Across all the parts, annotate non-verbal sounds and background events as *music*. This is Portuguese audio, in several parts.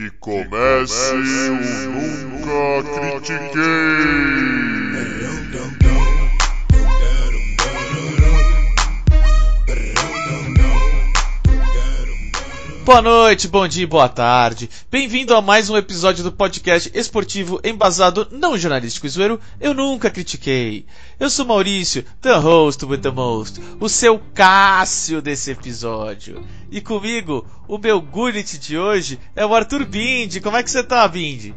Que comece o Nunca Critiquei! Boa noite, bom dia, boa tarde. Bem-vindo a mais um episódio do podcast esportivo embasado não jornalístico e zoeiro Eu Nunca Critiquei. Eu sou Maurício, the host with the most, o seu Cássio desse episódio. E comigo, o meu Gullit de hoje é o Arthur Bindi. Como é que você tá, Bindi?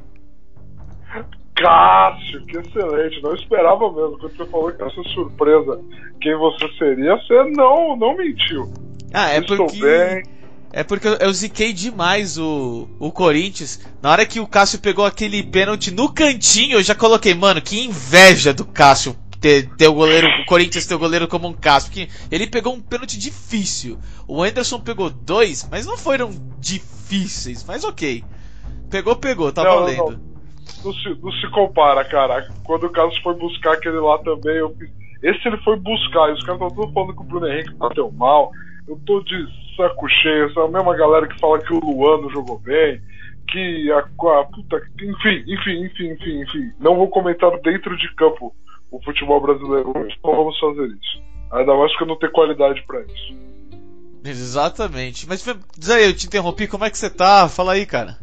Cássio, que excelente. Não esperava mesmo. Quando você falou que essa surpresa quem você seria, você não, não mentiu. Ah, é Estou porque. bem. É porque eu, eu ziquei demais o, o Corinthians. Na hora que o Cássio pegou aquele pênalti no cantinho, eu já coloquei, mano, que inveja do Cássio ter, ter o goleiro, o Corinthians ter o goleiro como um Cássio. Porque ele pegou um pênalti difícil. O Anderson pegou dois, mas não foram difíceis. Mas ok. Pegou, pegou, tá Não, valendo. não. Não se, não se compara, cara. Quando o Carlos foi buscar aquele lá também, eu fiz. Esse ele foi buscar, e os caras estão todos falando que o Bruno Henrique bateu mal. Eu tô de saco cheio, essa mesma galera que fala que o Luan não jogou bem, que a, a puta. Enfim, enfim, enfim, enfim, enfim. Não vou comentar dentro de campo o futebol brasileiro hoje. Não vamos fazer isso. Ainda mais que eu não tenho qualidade pra isso. Exatamente. Mas diz aí, eu te interrompi, como é que você tá? Fala aí, cara.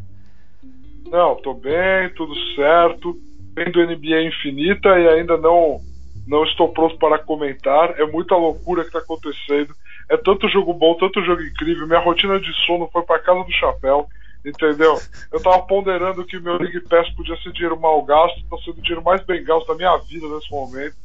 Não, tô bem, tudo certo. Vendo NBA infinita e ainda não não estou pronto para comentar. É muita loucura que tá acontecendo. É tanto jogo bom, tanto jogo incrível. Minha rotina de sono foi para casa do chapéu. Entendeu? Eu tava ponderando que meu League Pass podia ser dinheiro mal gasto, tá sendo o dinheiro mais bem gasto da minha vida nesse momento.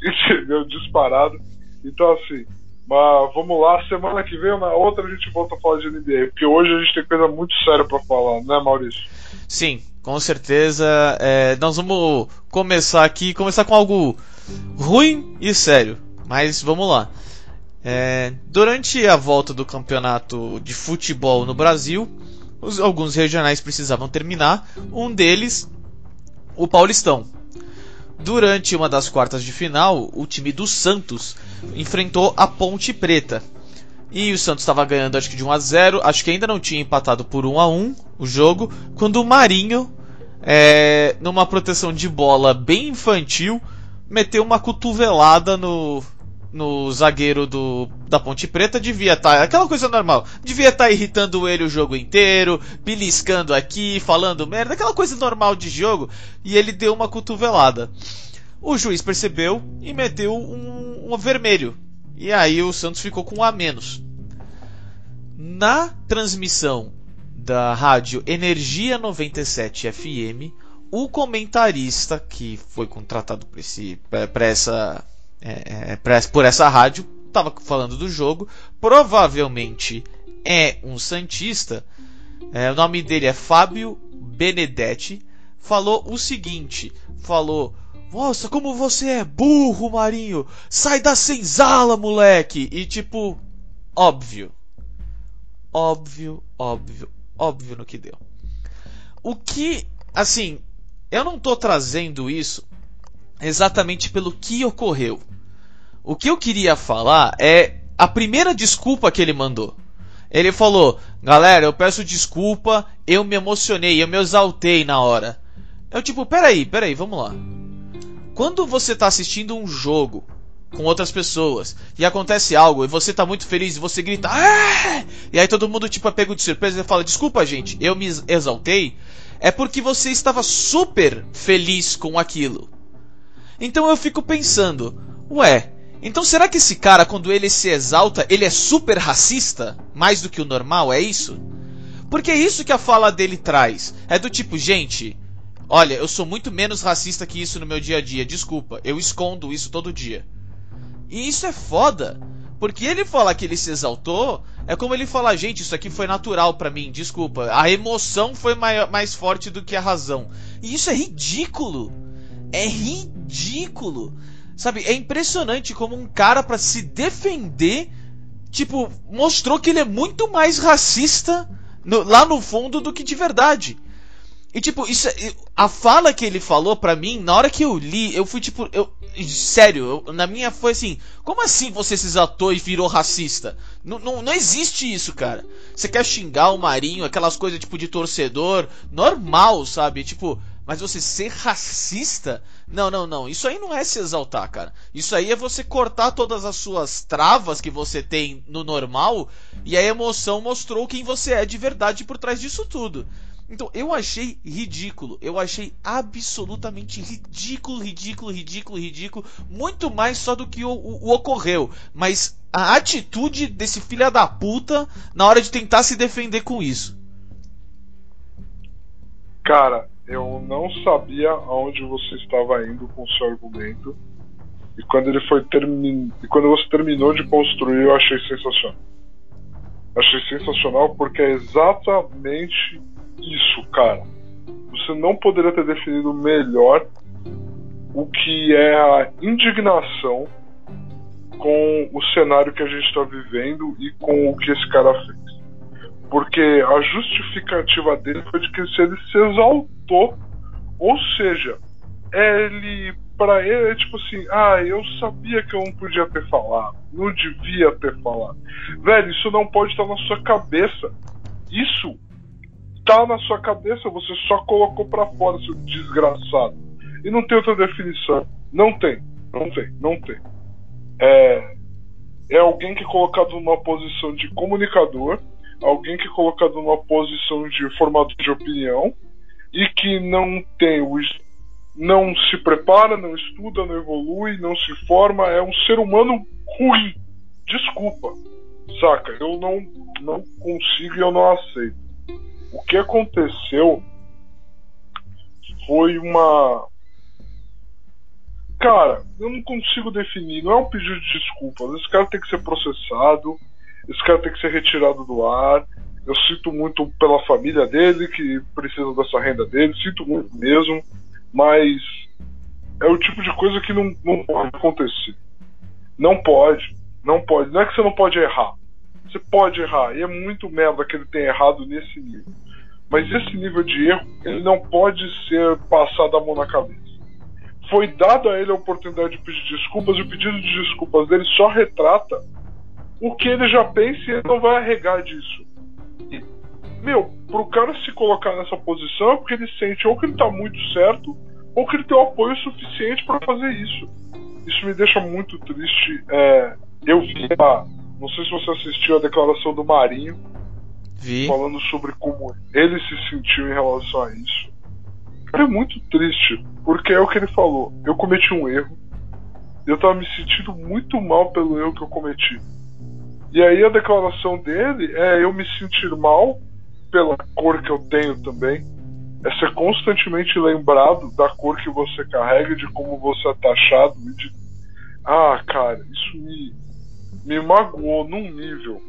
*laughs* Entendeu? Disparado. Então assim, mas vamos lá, semana que vem na outra a gente volta a falar de NBA, porque hoje a gente tem coisa muito séria para falar, né, Maurício? Sim, com certeza. É, nós vamos começar aqui, começar com algo ruim e sério. Mas vamos lá. É, durante a volta do campeonato de futebol no Brasil, os- alguns regionais precisavam terminar. Um deles, o Paulistão. Durante uma das quartas de final, o time do Santos enfrentou a Ponte Preta. E o Santos estava ganhando acho que de 1 a 0, acho que ainda não tinha empatado por 1 a 1 o jogo, quando o Marinho, é, numa proteção de bola bem infantil, meteu uma cotovelada no no zagueiro do da Ponte Preta, devia estar aquela coisa normal, devia estar irritando ele o jogo inteiro, beliscando aqui, falando merda, aquela coisa normal de jogo, e ele deu uma cotovelada. O juiz percebeu e meteu um, um vermelho. E aí o Santos ficou com um a menos. Na transmissão da rádio Energia 97 FM, o comentarista que foi contratado pra essa, é, é, pra- por essa rádio estava falando do jogo. Provavelmente é um Santista. É, o nome dele é Fábio Benedetti. Falou o seguinte: falou. Nossa, como você é burro, Marinho! Sai da senzala, moleque! E tipo, óbvio. Óbvio, óbvio, óbvio no que deu. O que, assim, eu não tô trazendo isso exatamente pelo que ocorreu. O que eu queria falar é a primeira desculpa que ele mandou. Ele falou: Galera, eu peço desculpa, eu me emocionei, eu me exaltei na hora. Eu, tipo, peraí, peraí, vamos lá. Quando você tá assistindo um jogo com outras pessoas e acontece algo e você tá muito feliz e você grita "Ah!", e aí todo mundo tipo é pego de surpresa e fala desculpa gente eu me exaltei é porque você estava super feliz com aquilo então eu fico pensando ué então será que esse cara quando ele se exalta ele é super racista mais do que o normal é isso porque é isso que a fala dele traz é do tipo gente Olha, eu sou muito menos racista que isso no meu dia a dia. Desculpa, eu escondo isso todo dia. E isso é foda. Porque ele falar que ele se exaltou é como ele falar, gente, isso aqui foi natural pra mim, desculpa. A emoção foi mais forte do que a razão. E isso é ridículo. É ridículo. Sabe, é impressionante como um cara pra se defender, tipo, mostrou que ele é muito mais racista no- lá no fundo do que de verdade. E tipo, isso é- a fala que ele falou pra mim, na hora que eu li, eu fui tipo, eu, sério, eu, na minha foi assim: como assim você se exaltou e virou racista? Não, não, não existe isso, cara. Você quer xingar o Marinho, aquelas coisas tipo de torcedor, normal, sabe? Tipo, mas você ser racista? Não, não, não. Isso aí não é se exaltar, cara. Isso aí é você cortar todas as suas travas que você tem no normal e a emoção mostrou quem você é de verdade por trás disso tudo. Então, eu achei ridículo. Eu achei absolutamente ridículo, ridículo, ridículo, ridículo. Muito mais só do que o, o, o ocorreu. Mas a atitude desse filho da puta na hora de tentar se defender com isso. Cara, eu não sabia aonde você estava indo com o seu argumento. E quando ele foi termin... e quando você terminou de construir, eu achei sensacional. Achei sensacional porque é exatamente isso, cara. Você não poderia ter definido melhor o que é a indignação com o cenário que a gente está vivendo e com o que esse cara fez. Porque a justificativa dele foi de que ele se exaltou. Ou seja, ele, para ele, é tipo assim: ah, eu sabia que eu não podia ter falado, não devia ter falado. Velho, isso não pode estar na sua cabeça. Isso tá na sua cabeça, você só colocou para fora, seu desgraçado. E não tem outra definição. Não tem, não tem, não tem. É, é alguém que é colocado numa posição de comunicador, alguém que é colocado numa posição de formador de opinião e que não tem o não se prepara, não estuda, não evolui, não se forma, é um ser humano ruim. Desculpa, saca? Eu não não consigo e eu não aceito. O que aconteceu foi uma. Cara, eu não consigo definir, não é um pedido de desculpas. Esse cara tem que ser processado, esse cara tem que ser retirado do ar. Eu sinto muito pela família dele, que precisa dessa renda dele, sinto muito mesmo, mas é o tipo de coisa que não, não pode acontecer. Não pode, não pode. Não é que você não pode errar. Você pode errar, e é muito merda que ele tenha errado nesse nível. Mas esse nível de erro, ele não pode ser passado a mão na cabeça. Foi dada a ele a oportunidade de pedir desculpas, e o pedido de desculpas dele só retrata o que ele já pensa e ele não vai arregar disso. Meu, pro cara se colocar nessa posição é porque ele sente ou que ele tá muito certo, ou que ele tem o apoio suficiente para fazer isso. Isso me deixa muito triste. É, eu vi a, não sei se você assistiu a declaração do Marinho Vi. falando sobre como ele se sentiu em relação a isso. É muito triste, porque é o que ele falou. Eu cometi um erro. Eu tava me sentindo muito mal pelo erro que eu cometi. E aí a declaração dele é eu me sentir mal pela cor que eu tenho também. É ser constantemente lembrado da cor que você carrega, de como você é taxado. De... Ah, cara, isso me, me magoou num nível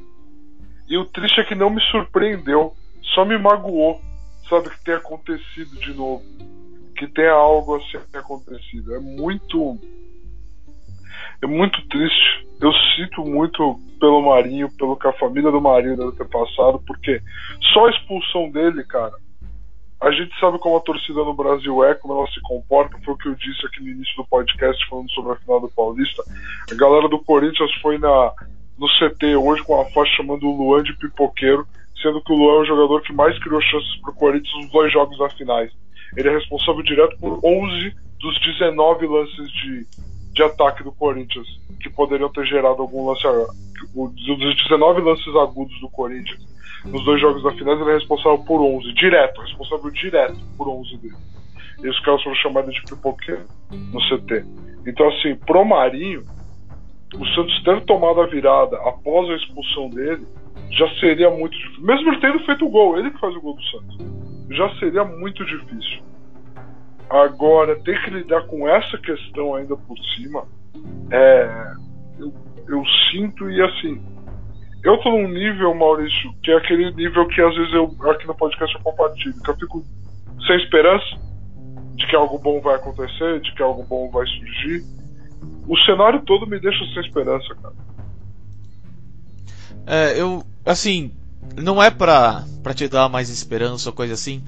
e o triste é que não me surpreendeu, só me magoou, sabe, que tenha acontecido de novo. Que tenha algo assim acontecido. É muito. É muito triste. Eu sinto muito pelo Marinho, pelo que a família do Marinho deve ter passado, porque só a expulsão dele, cara. A gente sabe como a torcida no Brasil é, como ela se comporta. Foi o que eu disse aqui no início do podcast, falando sobre a final do Paulista. A galera do Corinthians foi na, no CT hoje com a faixa chamando o Luan de pipoqueiro, sendo que o Luan é o jogador que mais criou chances para o Corinthians nos dois jogos das finais. Ele é responsável direto por 11 dos 19 lances de, de ataque do Corinthians, que poderiam ter gerado algum lance. Dos 19 lances agudos do Corinthians nos dois jogos da finais, ele é responsável por 11, direto, responsável direto por 11 deles. E os caras foram chamados de pipoqueiro no CT. Então, assim, pro Marinho, o Santos ter tomado a virada após a expulsão dele já seria muito difícil. Mesmo ele tendo feito o gol, ele que faz o gol do Santos, já seria muito difícil. Agora, ter que lidar com essa questão ainda por cima, é, eu, eu sinto e assim. Eu tô num nível, Maurício, que é aquele nível que às vezes eu aqui no podcast eu compartilho, que eu fico sem esperança de que algo bom vai acontecer, de que algo bom vai surgir o cenário todo me deixa sem esperança, cara. É, eu, assim, não é pra, pra te dar mais esperança ou coisa assim,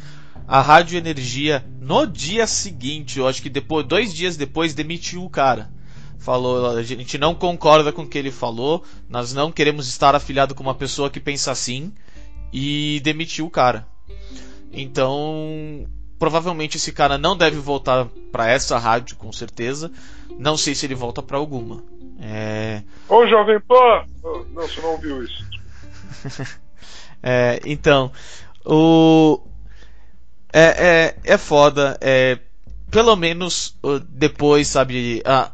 a Rádio Energia, no dia seguinte, eu acho que depois, dois dias depois, demitiu o cara. Falou, a gente não concorda com o que ele falou, nós não queremos estar afiliado com uma pessoa que pensa assim, e demitiu o cara. Então, provavelmente esse cara não deve voltar para essa rádio, com certeza. Não sei se ele volta para alguma. É... Ô, Jovem Pan! Não, você não ouviu isso. *laughs* é, então, o. É, é, é foda. É, pelo menos depois, sabe, a,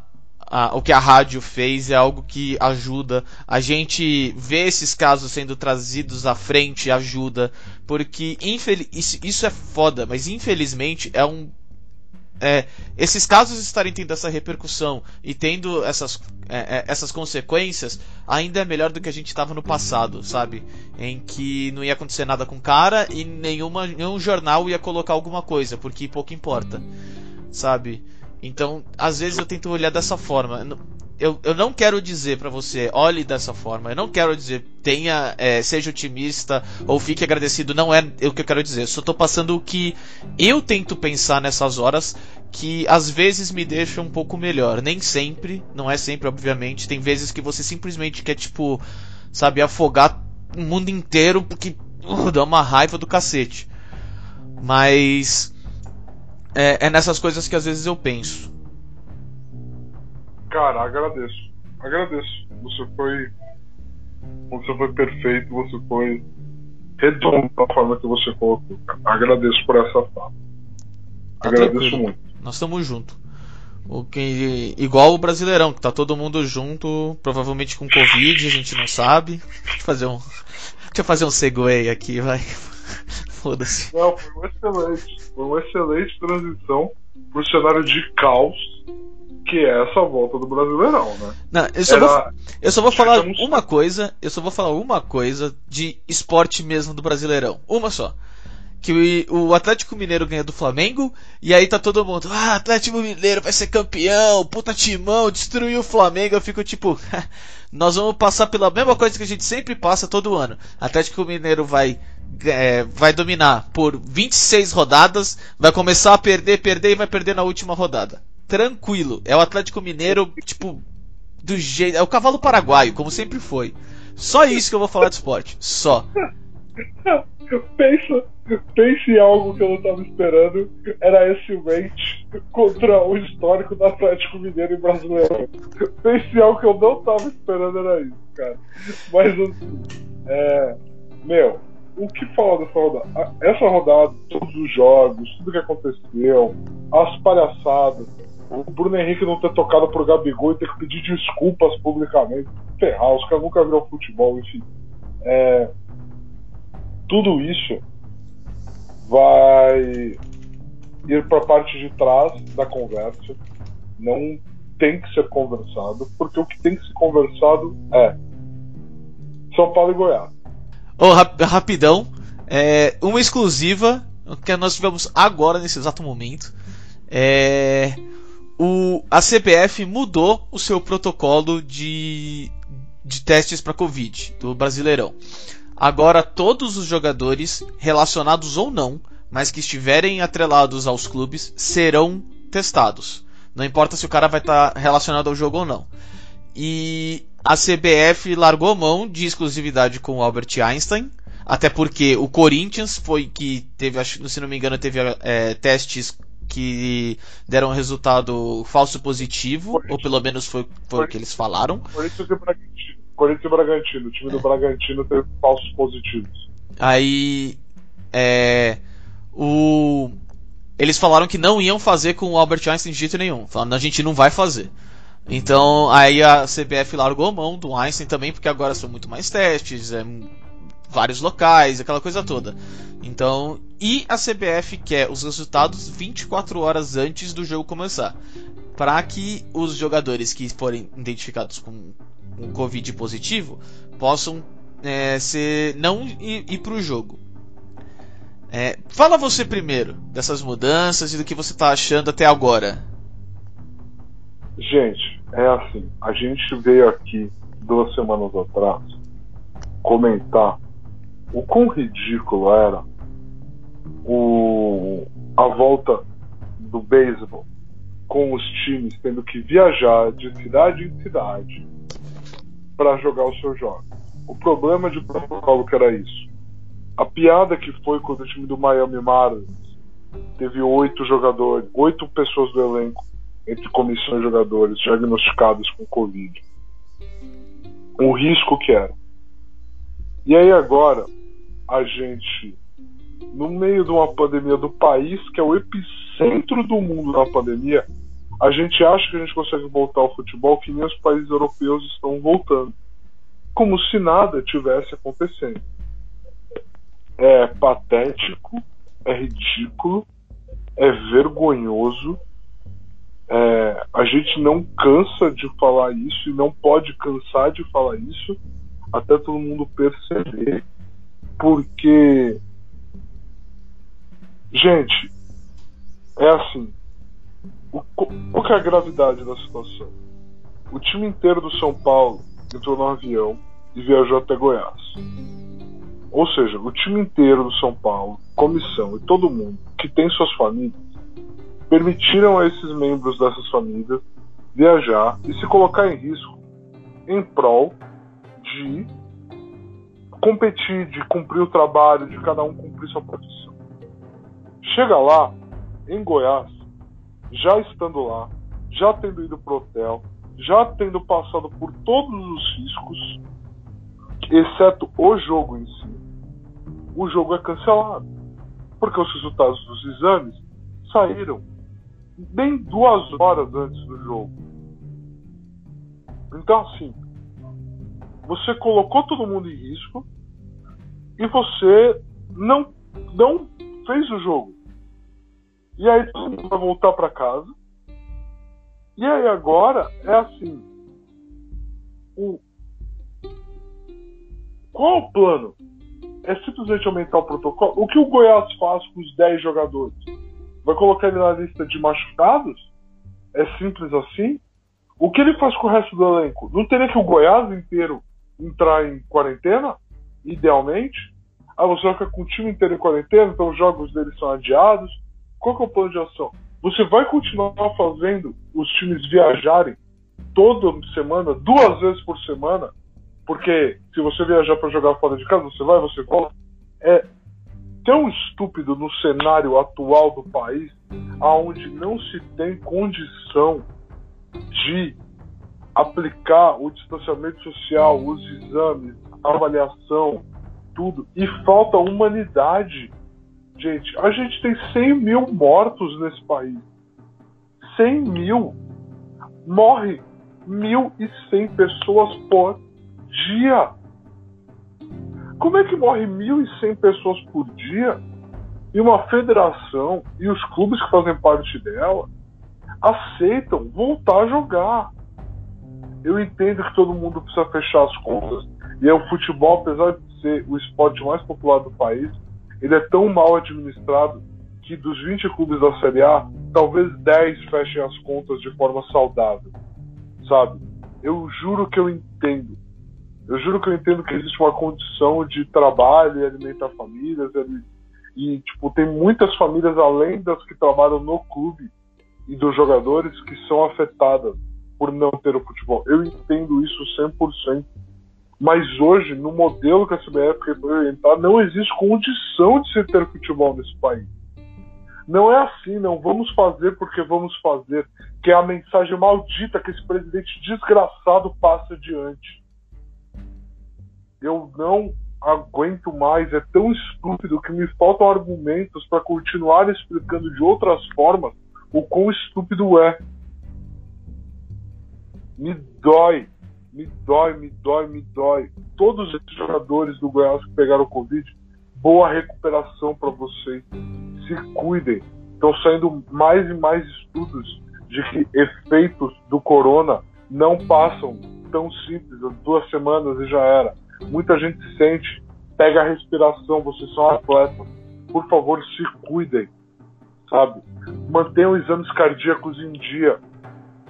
a, o que a rádio fez é algo que ajuda. A gente ver esses casos sendo trazidos à frente ajuda. Porque isso, isso é foda, mas infelizmente é um é, esses casos estarem tendo essa repercussão e tendo essas, é, é essas consequências, ainda é melhor do que a gente estava no passado, sabe? Em que não ia acontecer nada com o cara e nenhuma, nenhum jornal ia colocar alguma coisa, porque pouco importa, sabe? Então, às vezes eu tento olhar dessa forma. Eu, eu não quero dizer para você, olhe dessa forma. Eu não quero dizer, tenha, é, seja otimista ou fique agradecido. Não é o que eu quero dizer. Só tô passando o que eu tento pensar nessas horas que às vezes me deixa um pouco melhor. Nem sempre, não é sempre, obviamente. Tem vezes que você simplesmente quer, tipo, sabe, afogar o mundo inteiro porque uh, dá uma raiva do cacete. Mas é, é nessas coisas que às vezes eu penso. Cara, agradeço. Agradeço. Você foi. Você foi perfeito, você foi redondo da forma que você colocou. Agradeço por essa fala. Tá agradeço tranquilo. muito. Nós estamos juntos. O que, igual o Brasileirão, que tá todo mundo junto, provavelmente com Covid, a gente não sabe. Deixa eu fazer um. *laughs* Deixa eu fazer um segue aqui, vai. *laughs* Foda-se. Não, foi excelente. Foi uma excelente transição pro cenário de caos que é essa volta do Brasileirão, né? Não, eu só, Era... vou, eu só vou falar uma coisa, eu só vou falar uma coisa de esporte mesmo do Brasileirão. Uma só. Que o, o Atlético Mineiro ganha do Flamengo, e aí tá todo mundo, ah, Atlético Mineiro vai ser campeão, puta timão, destruiu o Flamengo. Eu fico tipo, *laughs* nós vamos passar pela mesma coisa que a gente sempre passa todo ano. Atlético Mineiro vai é, vai dominar por 26 rodadas, vai começar a perder, perder e vai perder na última rodada. Tranquilo. É o Atlético Mineiro, tipo, do jeito. É o cavalo paraguaio, como sempre foi. Só isso que eu vou falar de esporte. Só. *laughs* pensa, pense em algo que eu não estava esperando. Era esse rate contra o histórico do Atlético Mineiro e brasileiro. Pense em algo que eu não estava esperando, era isso, cara. Mas assim, é, meu, o que falar dessa rodada? Essa rodada, todos os jogos, tudo que aconteceu, as palhaçadas, o Bruno Henrique não ter tocado pro Gabigol e ter que pedir desculpas publicamente, ferrar, os caras nunca viram futebol, enfim. É, tudo isso vai ir para a parte de trás da conversa. Não tem que ser conversado, porque o que tem que ser conversado é São Paulo e Goiás. Oh, rap rapidão, é, uma exclusiva que nós tivemos agora nesse exato momento. É, o, a CBF mudou o seu protocolo de, de testes para Covid do Brasileirão. Agora todos os jogadores, relacionados ou não, mas que estiverem atrelados aos clubes, serão testados. Não importa se o cara vai estar tá relacionado ao jogo ou não. E a CBF largou mão de exclusividade com o Albert Einstein, até porque o Corinthians foi que teve, se não me engano, teve é, testes que deram resultado falso positivo, ou pelo menos foi, foi o que eles falaram. Corinthians e Bragantino. Corinthians e Bragantino. O time do é. Bragantino teve falsos positivos. Aí. É. O. Eles falaram que não iam fazer com o Albert Einstein de jeito nenhum. Falando, a gente não vai fazer. Então, aí a CBF largou mão do Einstein também, porque agora são muito mais testes, é, vários locais, aquela coisa toda. Então, e a CBF quer os resultados 24 horas antes do jogo começar, para que os jogadores que forem identificados com um Covid positivo possam é, ser, não ir, ir para o jogo. É, fala você primeiro dessas mudanças e do que você está achando até agora. Gente, é assim, a gente veio aqui duas semanas atrás comentar o quão ridículo era o, a volta do beisebol com os times tendo que viajar de cidade em cidade para jogar os seus jogos. O problema de protocolo que era isso. A piada que foi quando o time do Miami Marlins teve oito jogadores, oito pessoas do elenco entre comissões e jogadores diagnosticados com Covid. O risco que era. E aí agora a gente, no meio de uma pandemia do país que é o epicentro do mundo da pandemia, a gente acha que a gente consegue voltar ao futebol que nem os países europeus estão voltando, como se nada tivesse acontecendo. É patético, é ridículo, é vergonhoso. É, a gente não cansa de falar isso e não pode cansar de falar isso até todo mundo perceber, porque, gente, é assim. O, qual é a gravidade da situação? O time inteiro do São Paulo entrou no avião e viajou até Goiás. Ou seja, o time inteiro do São Paulo, comissão e todo mundo que tem suas famílias, permitiram a esses membros dessas famílias viajar e se colocar em risco em prol de competir, de cumprir o trabalho, de cada um cumprir sua profissão. Chega lá, em Goiás, já estando lá, já tendo ido pro hotel, já tendo passado por todos os riscos, exceto o jogo em si, o jogo é cancelado. Porque os resultados dos exames saíram bem duas horas antes do jogo. Então, assim, você colocou todo mundo em risco e você não, não fez o jogo. E aí todo mundo vai voltar para casa. E aí agora é assim. O... Qual o plano? é simplesmente aumentar o protocolo. O que o Goiás faz com os 10 jogadores? Vai colocar ele na lista de machucados? É simples assim? O que ele faz com o resto do elenco? Não teria que o Goiás inteiro entrar em quarentena? Idealmente? Ah, você vai ficar com o time inteiro em quarentena, então os jogos deles são adiados. Qual que é o plano de ação? Você vai continuar fazendo os times viajarem toda semana, duas vezes por semana, porque se você viajar para jogar fora de casa, você vai, você volta. É tão estúpido no cenário atual do país, aonde não se tem condição de aplicar o distanciamento social, os exames, avaliação, tudo, e falta humanidade. Gente, a gente tem 100 mil mortos nesse país. 100 mil. Morre 1.100 pessoas por dia. Como é que morre 1.100 pessoas por dia e uma federação e os clubes que fazem parte dela aceitam voltar a jogar? Eu entendo que todo mundo precisa fechar as contas e é o futebol, apesar de ser o esporte mais popular do país, ele é tão mal administrado que dos 20 clubes da Série A, talvez 10 fechem as contas de forma saudável, sabe? Eu juro que eu entendo. Eu juro que eu entendo que existe uma condição de trabalho e alimentar famílias. E, tipo, tem muitas famílias, além das que trabalham no clube e dos jogadores, que são afetadas por não ter o futebol. Eu entendo isso 100%. Mas hoje, no modelo que a CBF quer orientar, não existe condição de se ter futebol nesse país. Não é assim, não vamos fazer porque vamos fazer, que é a mensagem maldita que esse presidente desgraçado passa adiante eu não aguento mais, é tão estúpido que me faltam argumentos para continuar explicando de outras formas o quão estúpido é. Me dói, me dói, me dói, me dói. Todos esses jogadores do Goiás que pegaram Covid, boa recuperação para vocês. Se cuidem. Estão saindo mais e mais estudos de que efeitos do corona não passam tão simples, duas semanas e já era Muita gente sente, pega a respiração, vocês são atletas. Por favor, se cuidem, sabe? Mantenham exames cardíacos em dia.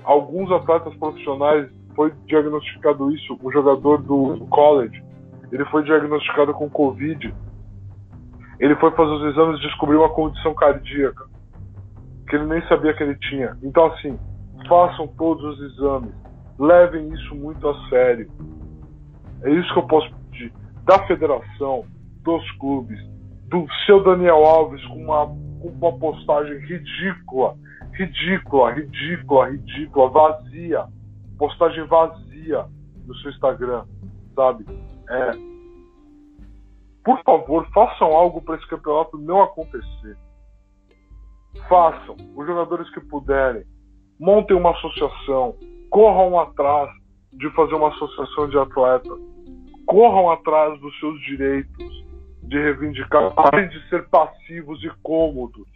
Alguns atletas profissionais foi diagnosticado isso, o jogador do college, ele foi diagnosticado com Covid. Ele foi fazer os exames e descobriu uma condição cardíaca que ele nem sabia que ele tinha. Então, assim, façam todos os exames, levem isso muito a sério. É isso que eu posso pedir. Da federação, dos clubes, do seu Daniel Alves com uma, com uma postagem ridícula, ridícula, ridícula, ridícula, vazia, postagem vazia no seu Instagram, sabe? É, por favor, façam algo para esse campeonato não acontecer. Façam, os jogadores que puderem, montem uma associação, corram atrás de fazer uma associação de atletas, corram atrás dos seus direitos, de reivindicar, além de ser passivos e cômodos.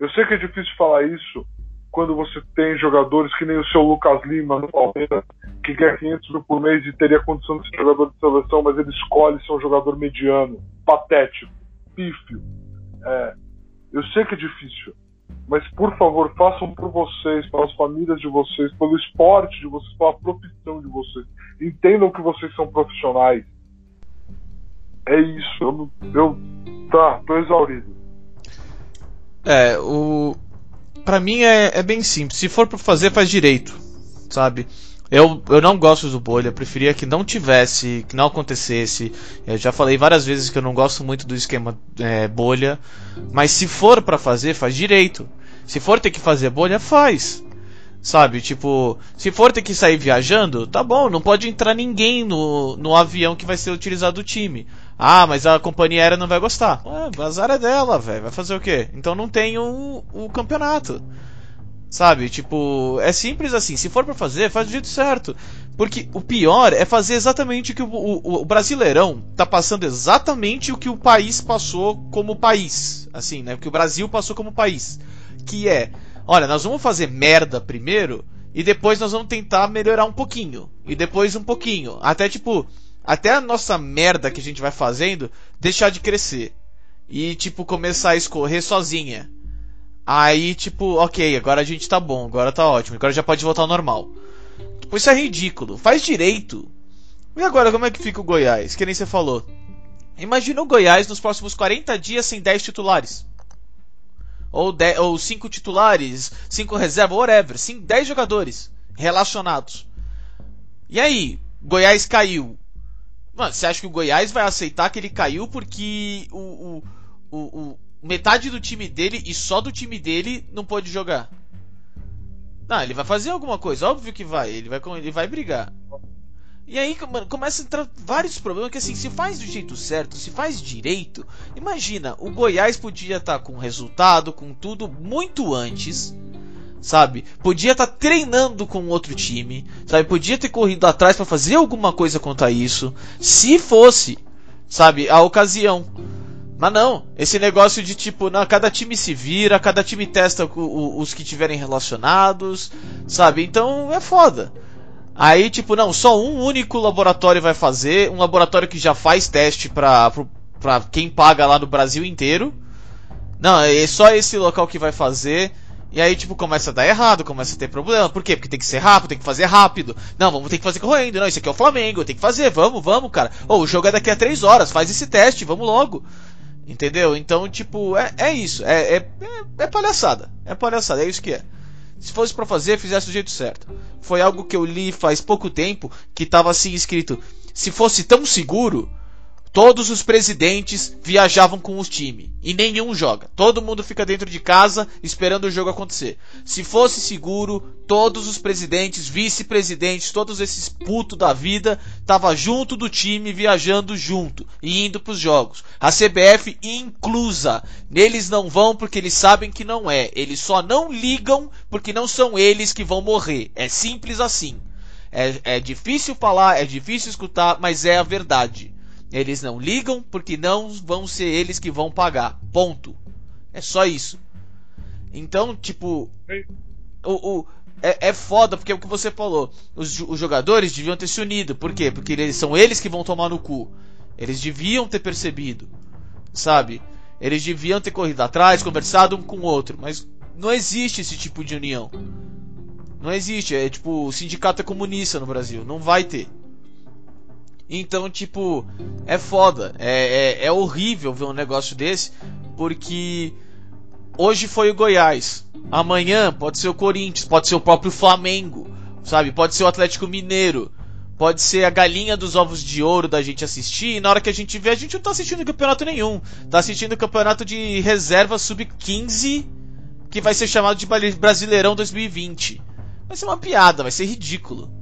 Eu sei que é difícil falar isso quando você tem jogadores que nem o seu Lucas Lima no Palmeiras, que quer 500 mil por mês e teria condição de ser jogador de seleção, mas ele escolhe ser um jogador mediano, patético, pífio. É, eu sei que é difícil, mas por favor, façam por vocês, pelas famílias de vocês, pelo esporte de vocês, pela profissão de vocês. Entendam que vocês são profissionais. É isso. Eu, eu tá, tô exaurido. É, o. Pra mim é, é bem simples. Se for pra fazer, faz direito. Sabe? Eu, eu não gosto do bolha, preferia que não tivesse, que não acontecesse. Eu já falei várias vezes que eu não gosto muito do esquema é, bolha, mas se for para fazer, faz direito. Se for ter que fazer bolha, faz. Sabe, tipo, se for ter que sair viajando, tá bom, não pode entrar ninguém no, no avião que vai ser utilizado do time. Ah, mas a companhia aérea não vai gostar. Ué, azar é dela, velho. Vai fazer o quê? Então não tem o, o campeonato. Sabe? Tipo, é simples assim. Se for para fazer, faz do jeito certo. Porque o pior é fazer exatamente o que o, o, o, Brasileirão tá passando exatamente o que o país passou como país. Assim, né? O que o Brasil passou como país. Que é, olha, nós vamos fazer merda primeiro e depois nós vamos tentar melhorar um pouquinho. E depois um pouquinho. Até tipo, até a nossa merda que a gente vai fazendo deixar de crescer. E tipo, começar a escorrer sozinha. Aí, tipo, ok, agora a gente tá bom, agora tá ótimo, agora já pode voltar ao normal. Tipo, isso é ridículo, faz direito. E agora, como é que fica o Goiás? Que nem você falou. Imagina o Goiás nos próximos 40 dias sem 10 titulares. Ou, 10, ou 5 titulares, 5 reservas, whatever. 5, 10 jogadores relacionados. E aí, Goiás caiu. Mano, você acha que o Goiás vai aceitar que ele caiu porque o, o, o, metade do time dele e só do time dele não pode jogar. Não, ele vai fazer alguma coisa, óbvio que vai, ele vai, ele vai brigar. E aí, mano, começa a entrar vários problemas que assim, se faz do jeito certo, se faz direito, imagina, o Goiás podia estar tá com resultado, com tudo muito antes, sabe? Podia estar tá treinando com outro time, sabe? Podia ter corrido atrás para fazer alguma coisa contra isso, se fosse, sabe, a ocasião. Mas não, esse negócio de tipo, não, cada time se vira, cada time testa o, o, os que tiverem relacionados, sabe? Então é foda. Aí, tipo, não, só um único laboratório vai fazer, um laboratório que já faz teste pra, pra quem paga lá no Brasil inteiro. Não, é só esse local que vai fazer. E aí, tipo, começa a dar errado, começa a ter problema. Por quê? Porque tem que ser rápido, tem que fazer rápido. Não, vamos ter que fazer correndo. Não, isso aqui é o Flamengo, tem que fazer. Vamos, vamos, cara. Ou oh, o jogo é daqui a 3 horas, faz esse teste, vamos logo. Entendeu? Então, tipo, é, é isso. É, é, é, palhaçada. É palhaçada, é isso que é. Se fosse para fazer, fizesse do jeito certo. Foi algo que eu li faz pouco tempo que tava assim escrito: se fosse tão seguro, Todos os presidentes viajavam com os times e nenhum joga. Todo mundo fica dentro de casa esperando o jogo acontecer. Se fosse seguro, todos os presidentes, vice-presidentes, todos esses putos da vida tava junto do time viajando junto e indo para os jogos. A CBF inclusa. Neles não vão porque eles sabem que não é. Eles só não ligam porque não são eles que vão morrer. É simples assim. É, é difícil falar, é difícil escutar, mas é a verdade. Eles não ligam porque não vão ser eles que vão pagar. Ponto. É só isso. Então, tipo. O, o, é, é foda porque é o que você falou. Os, os jogadores deviam ter se unido. Por quê? Porque eles, são eles que vão tomar no cu. Eles deviam ter percebido. Sabe? Eles deviam ter corrido atrás, conversado um com o outro. Mas não existe esse tipo de união. Não existe. É tipo, sindicato é comunista no Brasil. Não vai ter. Então, tipo, é foda. É, é, é horrível ver um negócio desse, porque hoje foi o Goiás. Amanhã pode ser o Corinthians, pode ser o próprio Flamengo, sabe? Pode ser o Atlético Mineiro. Pode ser a galinha dos ovos de ouro da gente assistir, e na hora que a gente vê, a gente não tá assistindo campeonato nenhum. Tá assistindo o campeonato de reserva sub-15, que vai ser chamado de Brasileirão 2020. Vai ser uma piada, vai ser ridículo.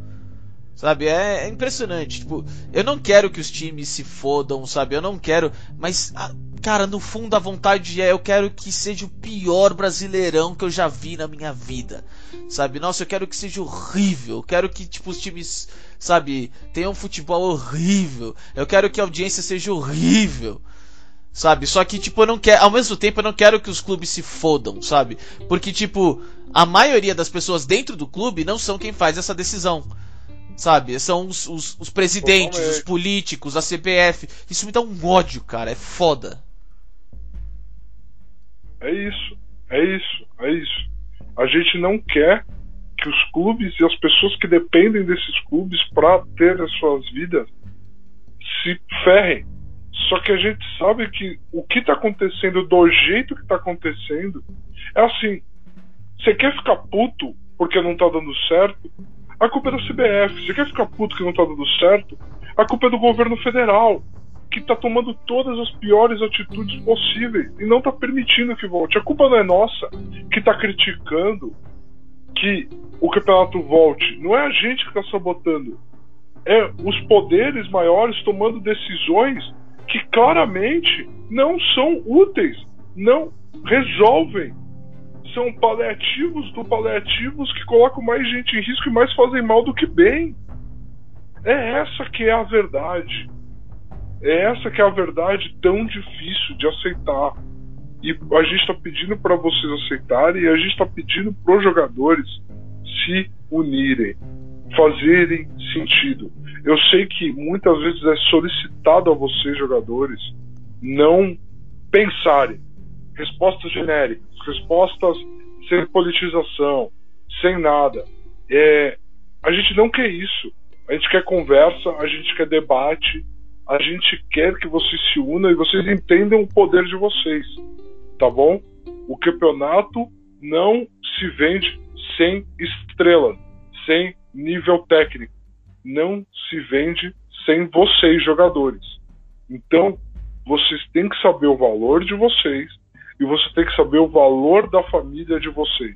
Sabe, é, é, impressionante. Tipo, eu não quero que os times se fodam, sabe? Eu não quero. Mas, a, cara, no fundo a vontade é: eu quero que seja o pior brasileirão que eu já vi na minha vida. Sabe? Nossa, eu quero que seja horrível. Eu quero que, tipo, os times, sabe, tenham um futebol horrível. Eu quero que a audiência seja horrível. Sabe? Só que, tipo, eu não quero. Ao mesmo tempo, eu não quero que os clubes se fodam, sabe? Porque, tipo, a maioria das pessoas dentro do clube não são quem faz essa decisão. Sabe? São os, os, os presidentes, Totalmente. os políticos, a CPF. Isso me dá um ódio, cara. É foda. É isso. É isso. É isso. A gente não quer que os clubes e as pessoas que dependem desses clubes para ter as suas vidas se ferrem. Só que a gente sabe que o que está acontecendo, do jeito que está acontecendo, é assim: você quer ficar puto porque não está dando certo? A culpa é da CBF. Você quer ficar puto que não tá dando certo? A culpa é do governo federal, que tá tomando todas as piores atitudes possíveis e não tá permitindo que volte. A culpa não é nossa, que tá criticando que o campeonato volte. Não é a gente que tá sabotando. É os poderes maiores tomando decisões que claramente não são úteis, não resolvem são paliativos do paliativos que colocam mais gente em risco e mais fazem mal do que bem. É essa que é a verdade. É essa que é a verdade tão difícil de aceitar. E a gente está pedindo para vocês aceitarem e a gente está pedindo para os jogadores se unirem, fazerem sentido. Eu sei que muitas vezes é solicitado a vocês, jogadores, não pensarem. Respostas genéricas respostas sem politização, sem nada. É, a gente não quer isso. A gente quer conversa, a gente quer debate, a gente quer que vocês se unam e vocês entendam o poder de vocês, tá bom? O campeonato não se vende sem estrela, sem nível técnico, não se vende sem vocês jogadores. Então, vocês têm que saber o valor de vocês, e você tem que saber o valor da família de vocês.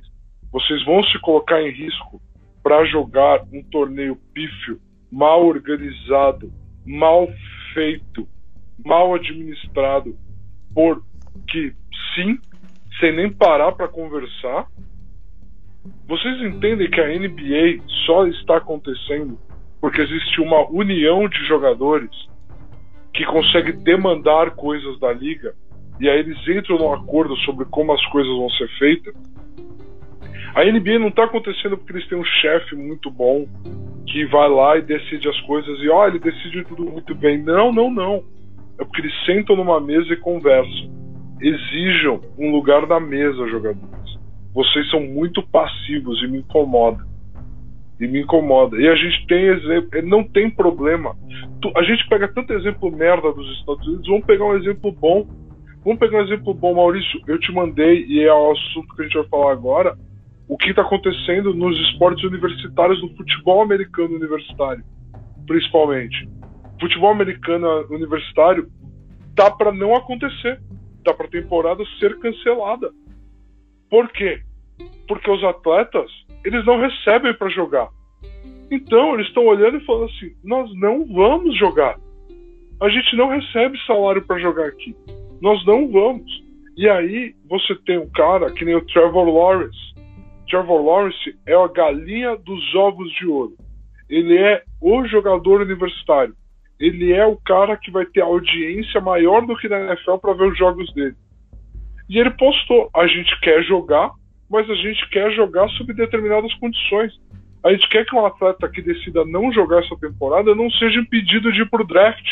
Vocês vão se colocar em risco para jogar um torneio pífio, mal organizado, mal feito, mal administrado, porque sim, sem nem parar para conversar. Vocês entendem que a NBA só está acontecendo porque existe uma união de jogadores que consegue demandar coisas da liga e aí eles entram num acordo sobre como as coisas vão ser feitas. A NBA não está acontecendo porque eles têm um chefe muito bom que vai lá e decide as coisas e olha, ele decide tudo muito bem. Não, não, não. É porque eles sentam numa mesa e conversam. Exijam um lugar na mesa, jogadores. Vocês são muito passivos e me incomoda. E me incomoda. E a gente tem exemplo, não tem problema. A gente pega tanto exemplo merda dos Estados Unidos, vamos pegar um exemplo bom Vamos pegar um exemplo bom, Maurício. Eu te mandei, e é o assunto que a gente vai falar agora, o que está acontecendo nos esportes universitários, no futebol americano universitário, principalmente. Futebol americano universitário tá para não acontecer. Tá para a temporada ser cancelada. Por quê? Porque os atletas, eles não recebem para jogar. Então, eles estão olhando e falando assim: nós não vamos jogar. A gente não recebe salário para jogar aqui. Nós não vamos. E aí você tem um cara que nem o Trevor Lawrence. Trevor Lawrence é a galinha dos ovos de ouro. Ele é o jogador universitário. Ele é o cara que vai ter audiência maior do que na NFL para ver os jogos dele. E ele postou: a gente quer jogar, mas a gente quer jogar sob determinadas condições. A gente quer que um atleta que decida não jogar essa temporada não seja impedido de ir para o draft,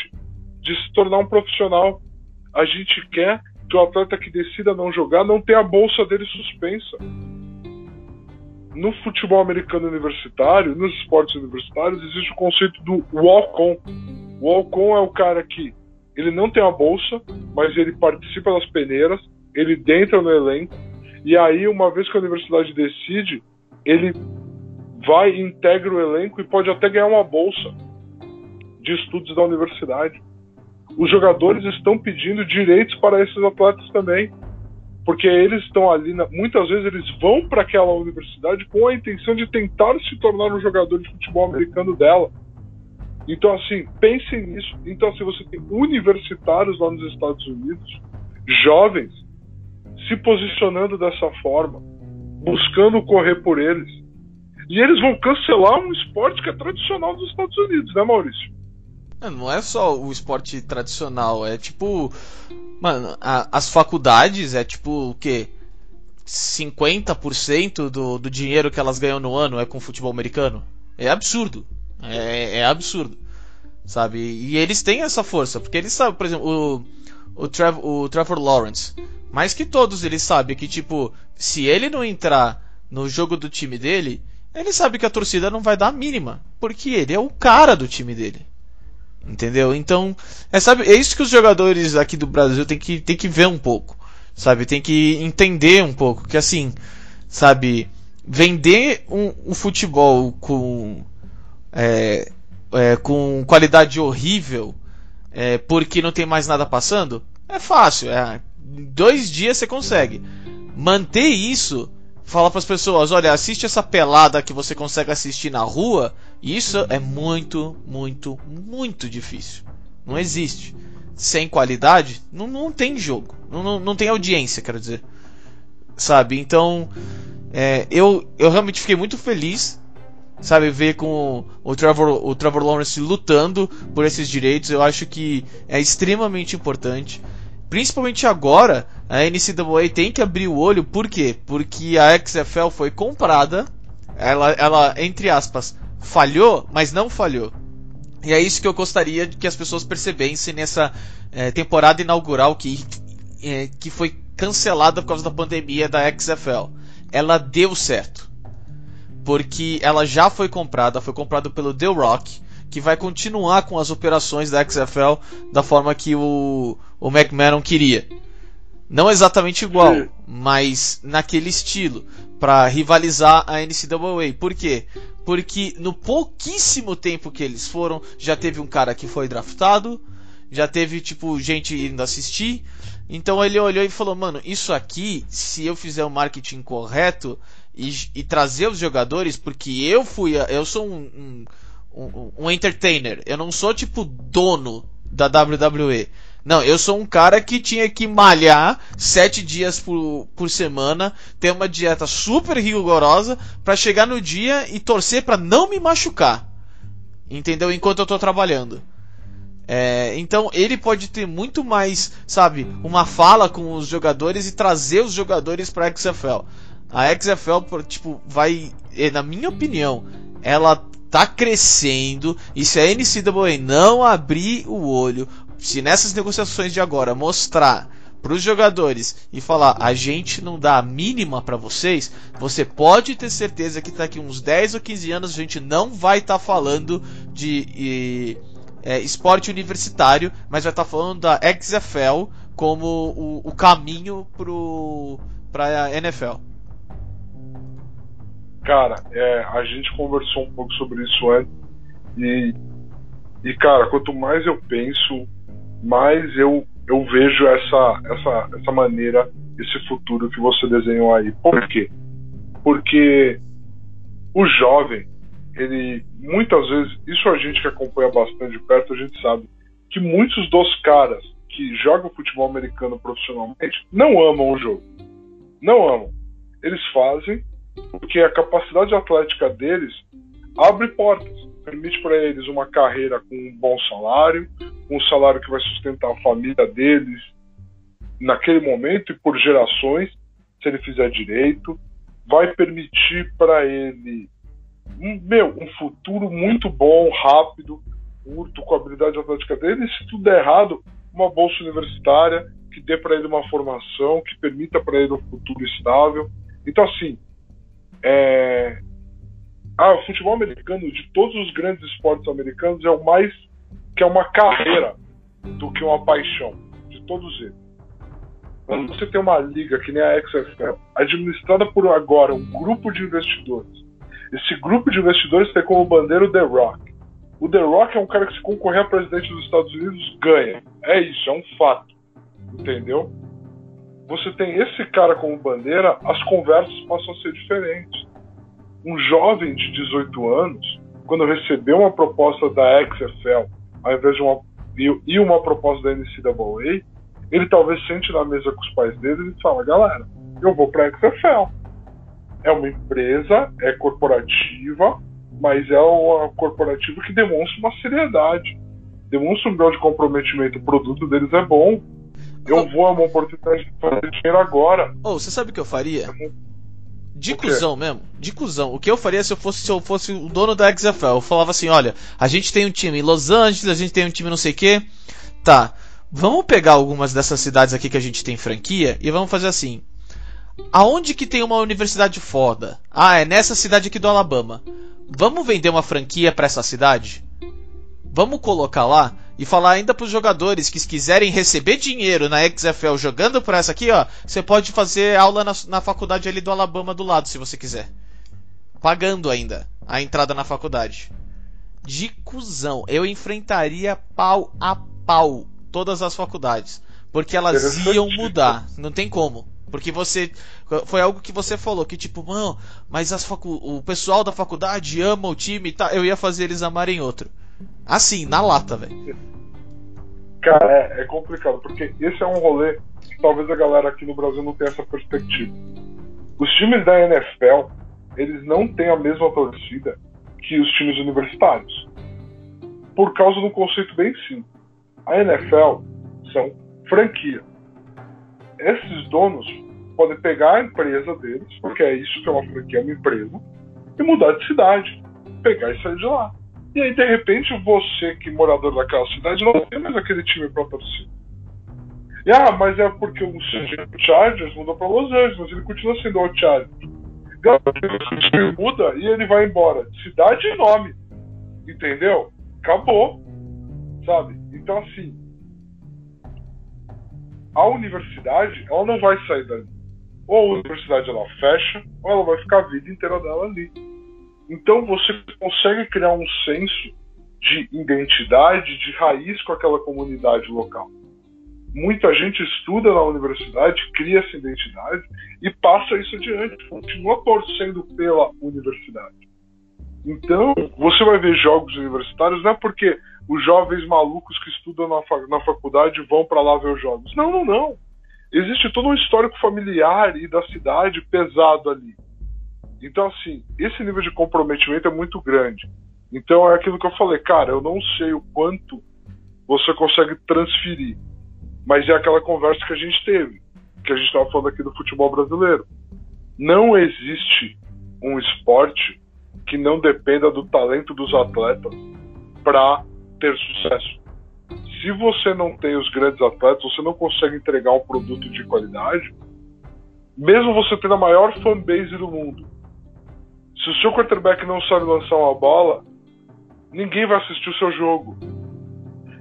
de se tornar um profissional a gente quer que o atleta que decida não jogar não tenha a bolsa dele suspensa. No futebol americano universitário, nos esportes universitários, existe o conceito do walk-on. O Alcon é o cara que ele não tem a bolsa, mas ele participa das peneiras, ele entra no elenco, e aí, uma vez que a universidade decide, ele vai integra o elenco e pode até ganhar uma bolsa de estudos da universidade. Os jogadores estão pedindo direitos para esses atletas também, porque eles estão ali, muitas vezes eles vão para aquela universidade com a intenção de tentar se tornar um jogador de futebol americano dela. Então, assim, pensem nisso. Então, assim, você tem universitários lá nos Estados Unidos, jovens, se posicionando dessa forma, buscando correr por eles. E eles vão cancelar um esporte que é tradicional dos Estados Unidos, né, Maurício? É, não é só o esporte tradicional, é tipo. Mano, a, as faculdades é tipo o quê? 50% do, do dinheiro que elas ganham no ano é com futebol americano? É absurdo. É, é absurdo. Sabe? E eles têm essa força, porque eles sabem, por exemplo, o, o, o Trevor Lawrence. Mais que todos, ele sabe que, tipo, se ele não entrar no jogo do time dele, ele sabe que a torcida não vai dar a mínima. Porque ele é o cara do time dele. Entendeu? Então, é, sabe, é isso que os jogadores aqui do Brasil tem que, tem que ver um pouco. Sabe? Tem que entender um pouco. Que assim, sabe, vender um, um futebol com é, é, com qualidade horrível é, porque não tem mais nada passando, é fácil. É, dois dias você consegue. Manter isso, falar para as pessoas: olha, assiste essa pelada que você consegue assistir na rua. Isso é muito, muito, muito difícil. Não existe. Sem qualidade, não, não tem jogo. Não, não, não tem audiência, quero dizer. Sabe? Então, é, eu, eu realmente fiquei muito feliz sabe, ver com o Trevor, o Trevor Lawrence lutando por esses direitos, eu acho que é extremamente importante. Principalmente agora, a NCAA tem que abrir o olho, por quê? Porque a XFL foi comprada, ela, ela entre aspas, falhou, mas não falhou. E é isso que eu gostaria que as pessoas percebessem nessa é, temporada inaugural que, é, que foi cancelada por causa da pandemia da XFL. Ela deu certo porque ela já foi comprada, foi comprada pelo The Rock, que vai continuar com as operações da XFL da forma que o, o McMahon queria. Não exatamente igual, mas naquele estilo, para rivalizar a NCAA. Por quê? Porque no pouquíssimo tempo que eles foram, já teve um cara que foi draftado, já teve tipo gente indo assistir. Então ele olhou e falou: "Mano, isso aqui, se eu fizer o marketing correto, e, e, trazer os jogadores, porque eu fui. Eu sou um, um, um, um entertainer. Eu não sou tipo dono da WWE. Não, eu sou um cara que tinha que malhar sete dias por, por semana, ter uma dieta super rigorosa para chegar no dia e torcer para não me machucar. Entendeu? Enquanto eu tô trabalhando. É, então ele pode ter muito mais, sabe, uma fala com os jogadores e trazer os jogadores para XFL. A XFL, tipo, vai, eh, na minha opinião, ela tá crescendo e se a NCAA não abrir o olho, se nessas negociações de agora mostrar para os jogadores e falar a gente não dá a mínima para vocês, você pode ter certeza que daqui uns 10 ou 15 anos a gente não vai estar tá falando de e, é, esporte universitário, mas vai estar tá falando da XFL como o, o caminho para a NFL. Cara, é, a gente conversou um pouco sobre isso antes e, e cara, quanto mais eu penso, mais eu, eu vejo essa, essa, essa maneira, esse futuro que você desenhou aí. Por quê? Porque o jovem, ele muitas vezes, isso a gente que acompanha bastante de perto, a gente sabe que muitos dos caras que jogam futebol americano profissionalmente não amam o jogo. Não amam. Eles fazem porque a capacidade atlética deles abre portas, permite para eles uma carreira com um bom salário, um salário que vai sustentar a família deles naquele momento e por gerações, se ele fizer direito, vai permitir para ele um, meu, um futuro muito bom, rápido, curto, com a habilidade atlética dele, e se tudo der errado, uma bolsa universitária que dê para ele uma formação, que permita para ele um futuro estável. Então, assim, é... Ah, o futebol americano, de todos os grandes esportes americanos, é o mais que é uma carreira do que uma paixão de todos eles. Quando você tem uma liga que nem a XFL, administrada por agora um grupo de investidores, esse grupo de investidores tem como bandeira o The Rock. O The Rock é um cara que se concorrer a presidente dos Estados Unidos ganha. É isso, é um fato. Entendeu? Você tem esse cara como bandeira, as conversas passam a ser diferentes. Um jovem de 18 anos, quando recebeu uma proposta da XFL, ao invés de uma e uma proposta da NCAA, ele talvez sente na mesa com os pais dele e fala, galera, eu vou para a XFL. É uma empresa, é corporativa, mas é uma corporativa que demonstra uma seriedade, demonstra um grau de comprometimento. O produto deles é bom. Eu vou, é uma oportunidade de fazer dinheiro agora. Ou, oh, você sabe o que eu faria? De cuzão mesmo, de cuzão. O que eu faria se eu fosse se eu fosse o dono da XFL? Eu falava assim, olha, a gente tem um time em Los Angeles, a gente tem um time não sei o que. Tá, vamos pegar algumas dessas cidades aqui que a gente tem franquia e vamos fazer assim. Aonde que tem uma universidade foda? Ah, é nessa cidade aqui do Alabama. Vamos vender uma franquia para essa cidade? Vamos colocar lá e falar ainda para os jogadores que quiserem receber dinheiro na XFL jogando por essa aqui, ó, você pode fazer aula na, na faculdade ali do Alabama do lado, se você quiser. Pagando ainda a entrada na faculdade. De cuzão, eu enfrentaria pau a pau todas as faculdades. Porque elas iam mudar. Não tem como. Porque você. Foi algo que você falou, que tipo, mano, mas as facu o pessoal da faculdade ama o time e tá. Eu ia fazer eles amarem outro. Assim, na lata, velho. Cara, é, é, complicado, porque esse é um rolê que talvez a galera aqui no Brasil não tenha essa perspectiva. Os times da NFL, eles não têm a mesma torcida que os times universitários. Por causa de um conceito bem simples. A NFL são franquia. Esses donos podem pegar a empresa deles, porque é isso que é uma franquia, é uma empresa, e mudar de cidade, pegar e sair de lá. E aí, de repente, você, que morador daquela cidade, não tem mais aquele time para torcer. E, ah, mas é porque o Chargers mudou para Los Angeles, mas ele continua sendo o Chargers. O time muda e ele vai embora. Cidade e nome. Entendeu? Acabou. Sabe? Então, assim, a universidade, ela não vai sair dali. Ou a universidade ela fecha, ou ela vai ficar a vida inteira dela ali. Então você consegue criar um senso de identidade, de raiz com aquela comunidade local. Muita gente estuda na universidade, cria essa identidade e passa isso adiante, continua torcendo pela universidade. Então, você vai ver jogos universitários, não é porque os jovens malucos que estudam na, fa na faculdade vão para lá ver os jogos. Não, não, não. Existe todo um histórico familiar e da cidade pesado ali. Então, assim, esse nível de comprometimento é muito grande. Então, é aquilo que eu falei, cara, eu não sei o quanto você consegue transferir, mas é aquela conversa que a gente teve, que a gente estava falando aqui do futebol brasileiro. Não existe um esporte que não dependa do talento dos atletas para ter sucesso. Se você não tem os grandes atletas, você não consegue entregar um produto de qualidade, mesmo você tendo a maior fanbase do mundo, se o seu quarterback não sabe lançar uma bola, ninguém vai assistir o seu jogo.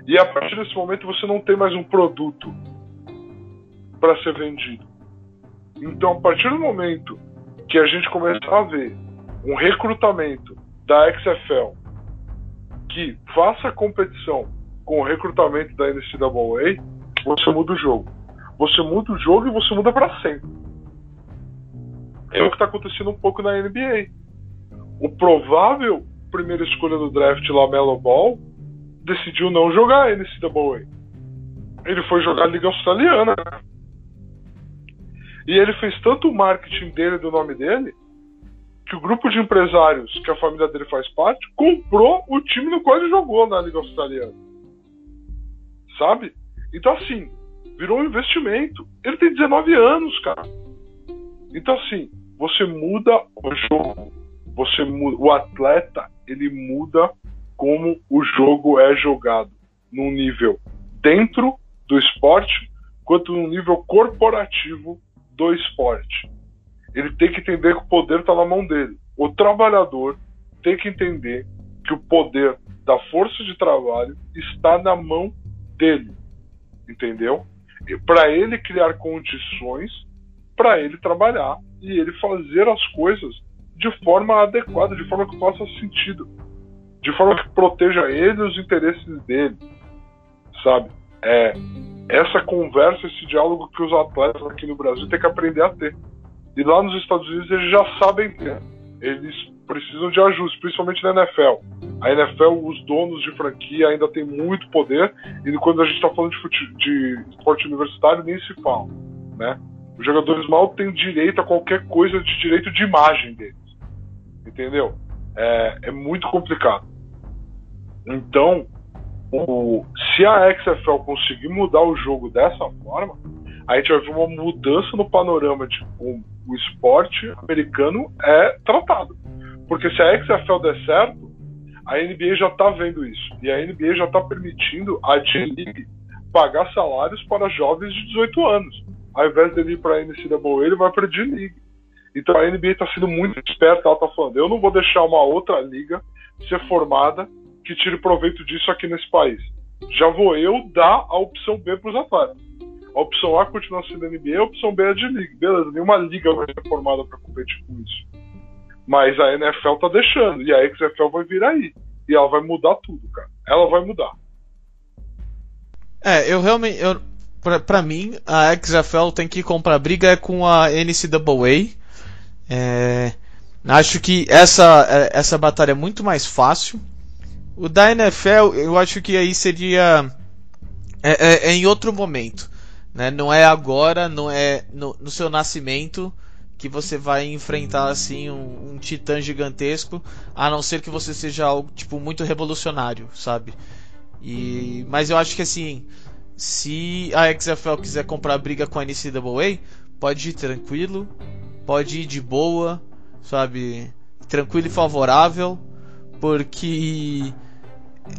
E a partir desse momento você não tem mais um produto para ser vendido. Então, a partir do momento que a gente começar a ver um recrutamento da XFL que faça competição com o recrutamento da NCAA, você muda o jogo. Você muda o jogo e você muda para sempre. É o que está acontecendo um pouco na NBA o provável primeira escolha do draft, Lamelo Ball, decidiu não jogar a NCAA. Ele foi jogar Liga Australiana. E ele fez tanto o marketing dele do nome dele que o grupo de empresários que a família dele faz parte comprou o time no qual ele jogou na Liga Australiana. Sabe? Então, assim, virou um investimento. Ele tem 19 anos, cara. Então, assim, você muda o jogo você o atleta ele muda como o jogo é jogado num nível dentro do esporte quanto no nível corporativo do esporte. Ele tem que entender que o poder está na mão dele. O trabalhador tem que entender que o poder da força de trabalho está na mão dele, entendeu? Para ele criar condições para ele trabalhar e ele fazer as coisas de forma adequada, de forma que faça sentido, de forma que proteja ele e os interesses dele, sabe? É essa conversa, esse diálogo que os atletas aqui no Brasil têm que aprender a ter. E lá nos Estados Unidos eles já sabem ter. Eles precisam de ajuste, principalmente na NFL. A NFL, os donos de franquia ainda têm muito poder e quando a gente está falando de, de esporte universitário nem se fala, né? Os jogadores mal têm direito a qualquer coisa de direito de imagem deles. Entendeu? É, é muito complicado. Então, o, se a XFL conseguir mudar o jogo dessa forma, a gente vai ver uma mudança no panorama de como o esporte americano é tratado. Porque se a XFL der certo, a NBA já está vendo isso. E a NBA já está permitindo a G-League pagar salários para jovens de 18 anos ao invés dele ir para a NCAA, ele vai para a D-League. Então a NBA está sendo muito esperta, ela está falando, eu não vou deixar uma outra liga ser formada que tire proveito disso aqui nesse país. Já vou eu dar a opção B para os atletas. A opção A continua sendo NBA, a opção B é a D-League. Beleza, nenhuma liga vai ser formada para competir com isso. Mas a NFL tá deixando, e a XFL vai vir aí. E ela vai mudar tudo, cara. Ela vai mudar. É, eu realmente. Eu, pra, mim, a XFL tem que comprar briga com a NCAA. É, acho que essa, é, essa batalha é muito mais fácil. O da NFL, eu acho que aí seria. É, é, é em outro momento. Né? Não é agora, não é no, no, seu nascimento que você vai enfrentar assim um, um, titã gigantesco, a não ser que você seja algo tipo muito revolucionário, sabe? E, mas eu acho que assim, se a XFL quiser comprar briga com a NCAA, pode ir tranquilo, pode ir de boa, sabe? Tranquilo e favorável, porque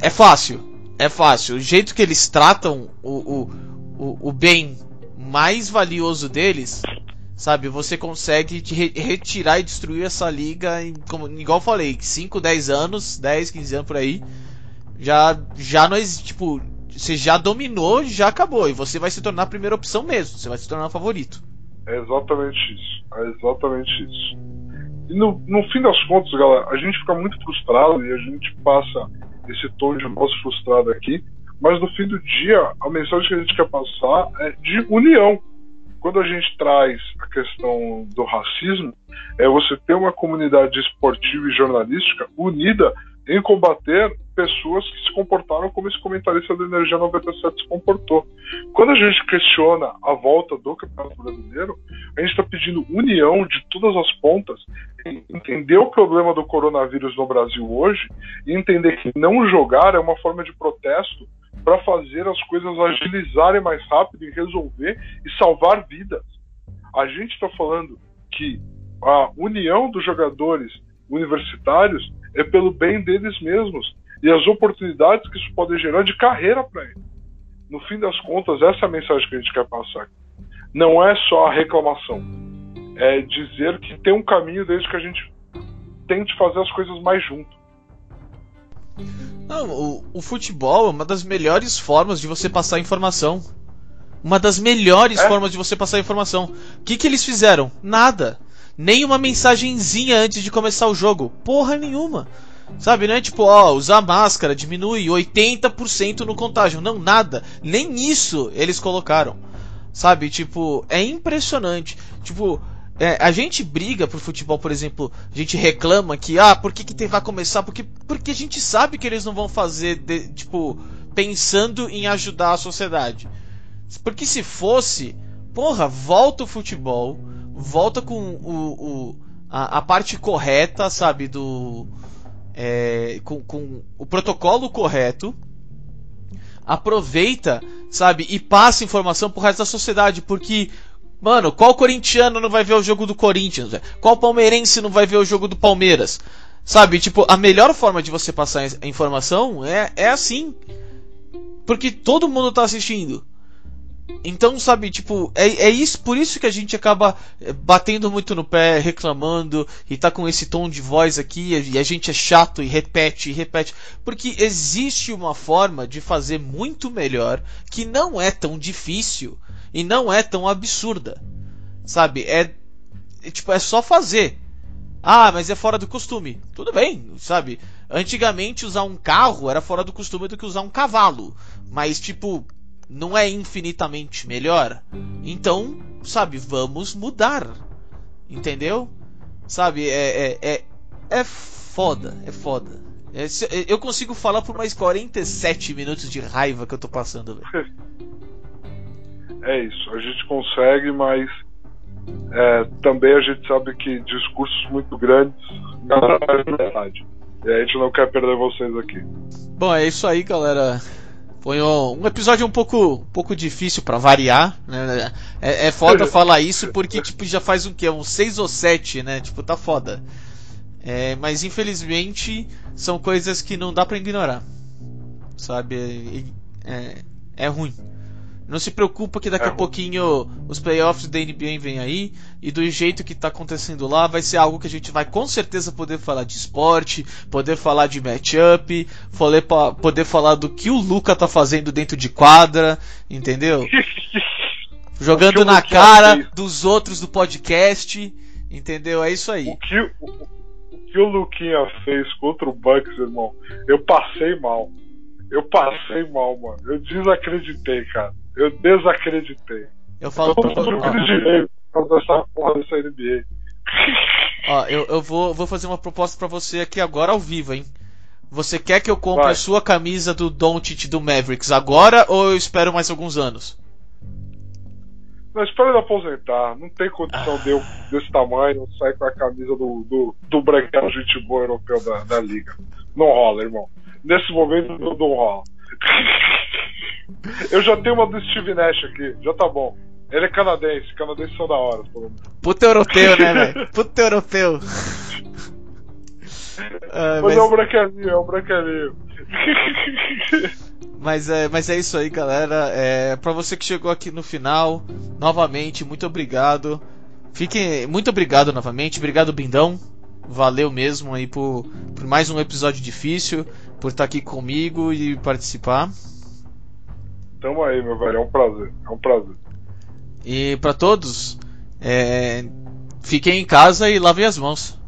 é fácil, é fácil. O jeito que eles tratam o, o, o, bem mais valioso deles, sabe? Você consegue re retirar e destruir essa liga, em, como, igual eu falei, 5, 10 anos, 10, 15 anos por aí. Já, já nós, tipo, você já dominou, já acabou. E você vai se tornar a primeira opção mesmo. Você vai se tornar o favorito. É exatamente isso. É exatamente isso. E no, no fim das contas, galera, a gente fica muito frustrado e a gente passa esse tom de voz frustrado aqui. Mas no fim do dia, a mensagem que a gente quer passar é de união. Quando a gente traz a questão do racismo, é você ter uma comunidade esportiva e jornalística unida em combater pessoas que se comportaram como esse comentarista da Energia 97 se comportou. Quando a gente questiona a volta do Campeonato Brasileiro, a gente está pedindo união de todas as pontas, entender o problema do coronavírus no Brasil hoje e entender que não jogar é uma forma de protesto para fazer as coisas agilizarem mais rápido e resolver e salvar vidas. A gente está falando que a união dos jogadores universitários é pelo bem deles mesmos e as oportunidades que isso pode gerar de carreira para eles. No fim das contas, essa é a mensagem que a gente quer passar. Não é só a reclamação, é dizer que tem um caminho desde que a gente tente fazer as coisas mais junto. Não, o, o futebol é uma das melhores formas de você passar informação. Uma das melhores é? formas de você passar informação. O que, que eles fizeram? Nada nem uma mensagenzinha antes de começar o jogo. Porra nenhuma. Sabe, não é tipo, ó, usar máscara diminui 80% no contágio. Não, nada. Nem isso eles colocaram. Sabe, tipo, é impressionante. Tipo, é, a gente briga pro futebol, por exemplo, a gente reclama que, ah, por que, que vai começar? Porque, porque a gente sabe que eles não vão fazer, de, tipo, pensando em ajudar a sociedade. Porque se fosse, porra, volta o futebol volta com o, o a, a, parte correta, sabe, do é, com, com o protocolo correto, aproveita, sabe, e passa informação pro resto da sociedade, porque Mano, qual corintiano não vai ver o jogo do Corinthians? Véio? Qual palmeirense não vai ver o jogo do Palmeiras? Sabe, tipo, a melhor forma de você passar a informação é, é assim. Porque todo mundo tá assistindo. Então, sabe, tipo, é, é isso, por isso que a gente acaba eh, batendo muito no pé, reclamando, e tá com esse tom de voz aqui, e a gente é chato e repete e repete. Porque existe uma forma de fazer muito melhor, que não é tão difícil e não é tão absurda. Sabe? É, é tipo, é só fazer. Ah, mas é fora do costume. Tudo bem, sabe? Antigamente usar um carro era fora do costume do que usar um cavalo. Mas, tipo, não é infinitamente melhor. Então, sabe, vamos mudar. Entendeu? Sabe, é, é, é, é foda, é foda. É, eu consigo falar por mais 47 minutos de raiva que eu tô passando, velho. *laughs* É isso, a gente consegue, mas é, também a gente sabe que discursos muito grandes não é verdade. E a gente não quer perder vocês aqui. Bom, é isso aí, galera. Foi um, episódio um pouco, um pouco difícil para variar, né? É, é foda *laughs* falar isso porque tipo já faz um que uns 6 ou 7, né? Tipo, tá foda. É, mas infelizmente são coisas que não dá para ignorar. Sabe? É, é ruim. Não se preocupa que daqui a pouquinho os playoffs da NBA vêm aí e do jeito que está acontecendo lá vai ser algo que a gente vai com certeza poder falar de esporte, poder falar de matchup, poder falar do que o Luca tá fazendo dentro de quadra, entendeu? *laughs* Jogando na cara dos outros do podcast, entendeu? É isso aí. O que o, o que o Luquinha fez contra o Bucks, irmão, eu passei mal. Eu passei mal, mano. Eu desacreditei, cara. Eu desacreditei. Eu falo pra todo mundo direito dessa porra dessa NBA. Ó, eu, eu vou, vou fazer uma proposta para você aqui agora ao vivo, hein? Você quer que eu compre Vai. a sua camisa do Doncic do Mavericks agora ou eu espero mais alguns anos? Não, espero ele aposentar. Não tem condição ah. de eu, desse tamanho sair com a camisa do, do, do branquelo gente boa europeu da, da liga. Não rola, irmão. Nesse momento não, não rola. Eu já tenho uma do Steve Nash aqui, já tá bom. Ele é canadense, canadenses são da hora, pelo menos. Puta europeu, né, velho? Puta europeu. *laughs* Ah, mas, mas, é um branquelinho, é um branquelinho. *laughs* Mas é, mas é isso aí, galera. É, para você que chegou aqui no final, novamente, muito obrigado. Fiquem, muito obrigado novamente. Obrigado, Bindão. Valeu mesmo aí por, por mais um episódio difícil, por estar aqui comigo e participar. Tamo aí, meu velho. É um prazer. É um prazer. E para todos, é... fiquem em casa e lavem as mãos.